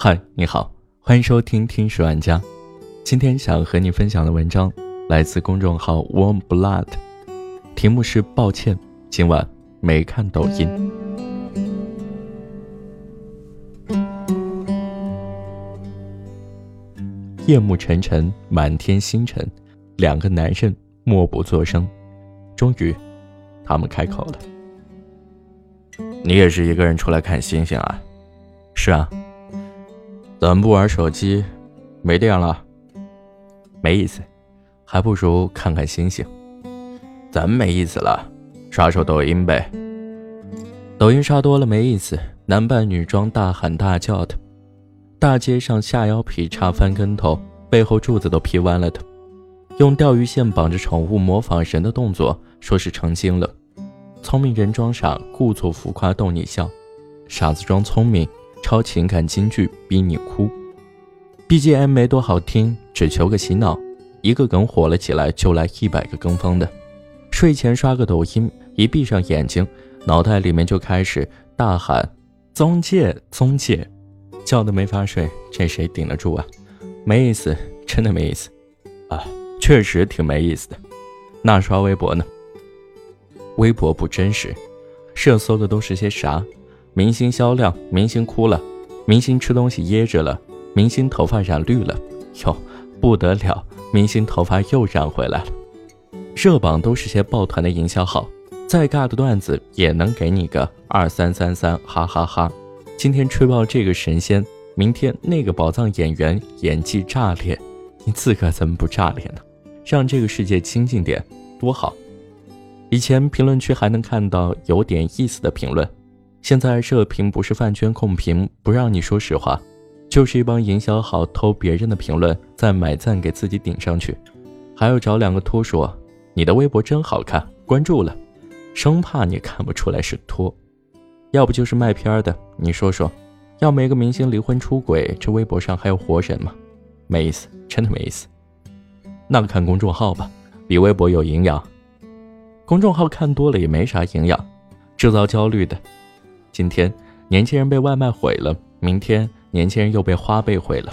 嗨，你好，欢迎收听《听十万家》。今天想和你分享的文章来自公众号 Warm Blood，题目是“抱歉，今晚没看抖音”。夜幕沉沉，满天星辰，两个男人默不作声。终于，他们开口了：“你也是一个人出来看星星啊？”“是啊。”怎么不玩手机？没电了，没意思，还不如看看星星。怎么没意思了？刷刷抖音呗。抖音刷多了没意思，男扮女装大喊大叫的，大街上下腰劈叉翻跟头，背后柱子都劈弯了的，用钓鱼线绑着宠物模仿人的动作，说是成精了。聪明人装傻，故作浮夸逗你笑，傻子装聪明。超情感金句逼你哭，BGM 没多好听，只求个洗脑。一个梗火了起来，就来一百个跟风的。睡前刷个抖音，一闭上眼睛，脑袋里面就开始大喊“宗介，宗介”，叫的没法睡，这谁顶得住啊？没意思，真的没意思啊，确实挺没意思的。那刷微博呢？微博不真实，热搜的都是些啥？明星销量，明星哭了，明星吃东西噎着了，明星头发染绿了，哟，不得了，明星头发又染回来了。热榜都是些抱团的营销号，再尬的段子也能给你个二三三三，哈哈哈。今天吹爆这个神仙，明天那个宝藏演员演技炸裂，你自个怎么不炸裂呢？让这个世界清静点，多好。以前评论区还能看到有点意思的评论。现在社评不是饭圈控评，不让你说实话，就是一帮营销号偷别人的评论，再买赞给自己顶上去，还要找两个托说你的微博真好看，关注了，生怕你看不出来是托。要不就是卖片的，你说说，要没个明星离婚出轨，这微博上还有活人吗？没意思，真的没意思。那看公众号吧，比微博有营养。公众号看多了也没啥营养，制造焦虑的。今天年轻人被外卖毁了，明天年轻人又被花呗毁了。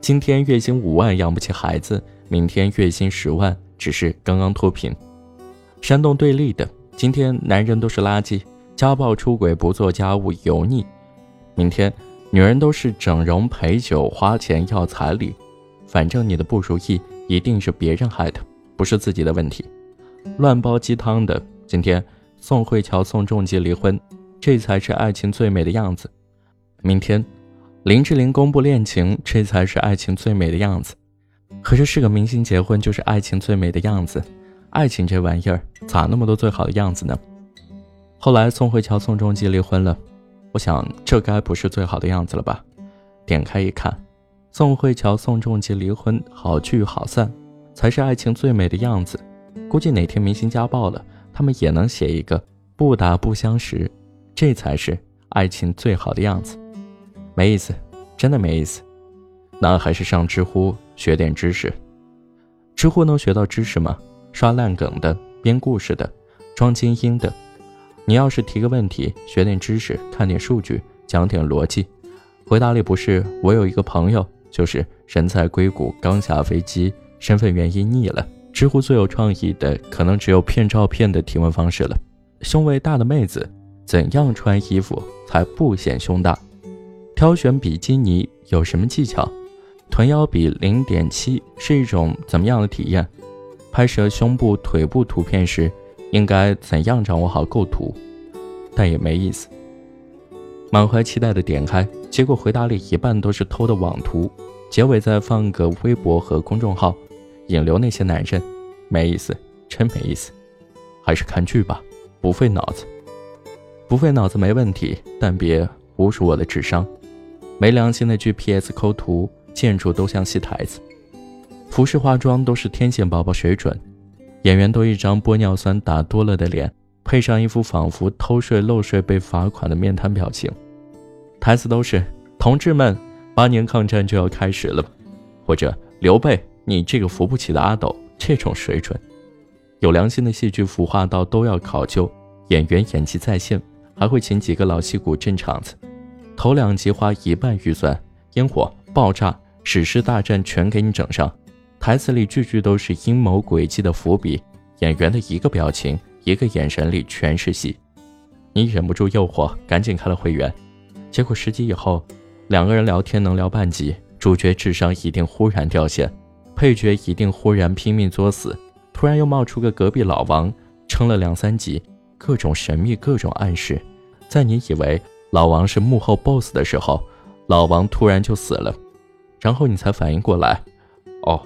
今天月薪五万养不起孩子，明天月薪十万只是刚刚脱贫。煽动对立的，今天男人都是垃圾，家暴出轨不做家务油腻。明天女人都是整容陪酒花钱要彩礼，反正你的不如意一定是别人害的，不是自己的问题。乱煲鸡汤的，今天宋慧乔宋仲基离婚。这才是爱情最美的样子。明天，林志玲公布恋情，这才是爱情最美的样子。可是是个明星结婚就是爱情最美的样子，爱情这玩意儿咋那么多最好的样子呢？后来宋慧乔、宋仲基离婚了，我想这该不是最好的样子了吧？点开一看，宋慧乔、宋仲基离婚，好聚好散，才是爱情最美的样子。估计哪天明星家暴了，他们也能写一个不打不相识。这才是爱情最好的样子，没意思，真的没意思。那还是上知乎学点知识。知乎能学到知识吗？刷烂梗的、编故事的、装精英的。你要是提个问题，学点知识，看点数据，讲点逻辑，回答里不是我有一个朋友，就是人在硅谷刚下飞机，身份原因腻了。知乎最有创意的，可能只有骗照片的提问方式了。胸围大的妹子。怎样穿衣服才不显胸大？挑选比基尼有什么技巧？臀腰比零点七是一种怎么样的体验？拍摄胸部、腿部图片时应该怎样掌握好构图？但也没意思。满怀期待的点开，结果回答里一半都是偷的网图，结尾再放个微博和公众号，引流那些男人，没意思，真没意思。还是看剧吧，不费脑子。不费脑子没问题，但别侮辱我的智商。没良心的 GPS 抠图，建筑都像戏台子，服饰化妆都是天线宝宝水准，演员都一张玻尿酸打多了的脸，配上一副仿佛偷税漏税被罚款的面瘫表情，台词都是“同志们，八年抗战就要开始了”，或者“刘备，你这个扶不起的阿斗”这种水准，有良心的戏剧腐化到都要考究，演员演技在线。还会请几个老戏骨镇场子，头两集花一半预算，烟火、爆炸、史诗大战全给你整上，台词里句句都是阴谋诡计的伏笔，演员的一个表情、一个眼神里全是戏。你忍不住诱惑，赶紧开了会员。结果十集以后，两个人聊天能聊半集，主角智商一定忽然掉线，配角一定忽然拼命作死，突然又冒出个隔壁老王，撑了两三集，各种神秘，各种暗示。在你以为老王是幕后 boss 的时候，老王突然就死了，然后你才反应过来，哦，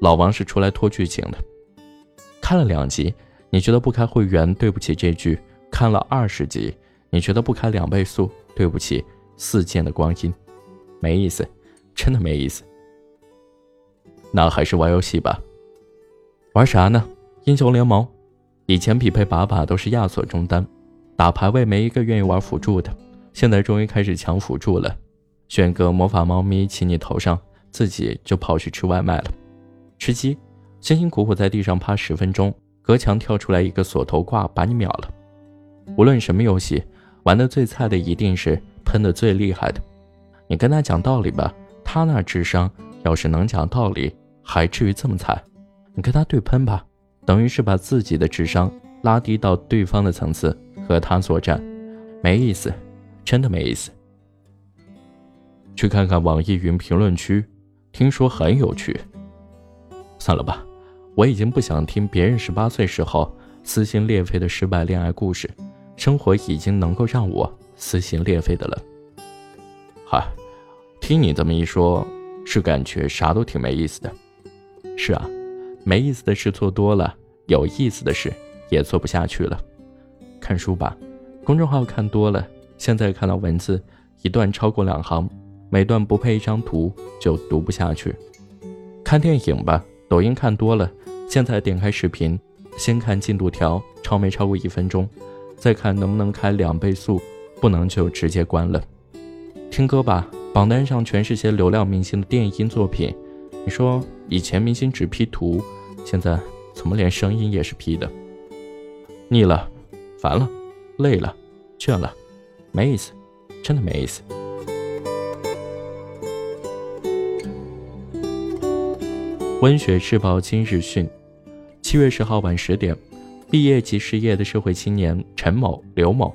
老王是出来拖剧情的。看了两集，你觉得不开会员对不起这句。看了二十集，你觉得不开两倍速？对不起，四件的光阴，没意思，真的没意思。那还是玩游戏吧。玩啥呢？英雄联盟，以前匹配把把都是亚索中单，打排位没一个愿意玩辅助的，现在终于开始抢辅助了。选个魔法猫咪骑你头上，自己就跑去吃外卖了。吃鸡，辛辛苦苦在地上趴十分钟，隔墙跳出来一个锁头挂，把你秒了。无论什么游戏，玩的最菜的一定是喷的最厉害的。你跟他讲道理吧，他那智商要是能讲道理，还至于这么菜？你跟他对喷吧，等于是把自己的智商拉低到对方的层次和他作战，没意思，真的没意思。去看看网易云评论区，听说很有趣。算了吧，我已经不想听别人十八岁时候撕心裂肺的失败恋爱故事。生活已经能够让我撕心裂肺的了。嗨，听你这么一说，是感觉啥都挺没意思的。是啊，没意思的事做多了，有意思的事也做不下去了。看书吧，公众号看多了，现在看到文字一段超过两行，每段不配一张图就读不下去。看电影吧，抖音看多了，现在点开视频，先看进度条，超没超过一分钟。再看能不能开两倍速，不能就直接关了。听歌吧，榜单上全是些流量明星的电音作品。你说以前明星只 P 图，现在怎么连声音也是 P 的？腻了，烦了，累了，倦了，没意思，真的没意思。温血日报今日讯，七月十号晚十点。毕业即失业的社会青年陈某、刘某，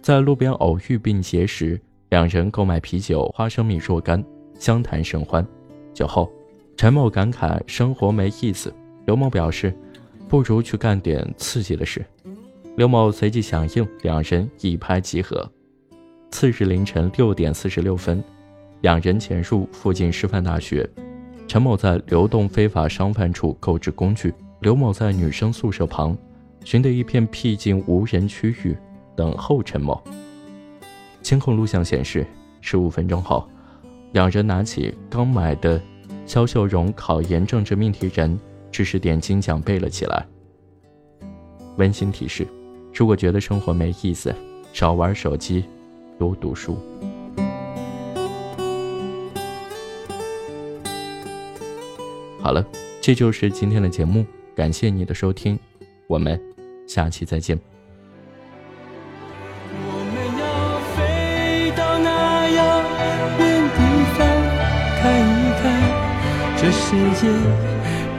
在路边偶遇并结识，两人购买啤酒、花生米若干，相谈甚欢。酒后，陈某感慨生活没意思，刘某表示，不如去干点刺激的事。刘某随即响应，两人一拍即合。次日凌晨六点四十六分，两人潜入附近师范大学，陈某在流动非法商贩处购置工具，刘某在女生宿舍旁。寻得一片僻静无人区域，等候陈某。监控录像显示，十五分钟后，两人拿起刚买的肖秀荣考研政治命题人知识点精讲背了起来。温馨提示：如果觉得生活没意思，少玩手机，多读书。好了，这就是今天的节目，感谢你的收听，我们。下期再见。世界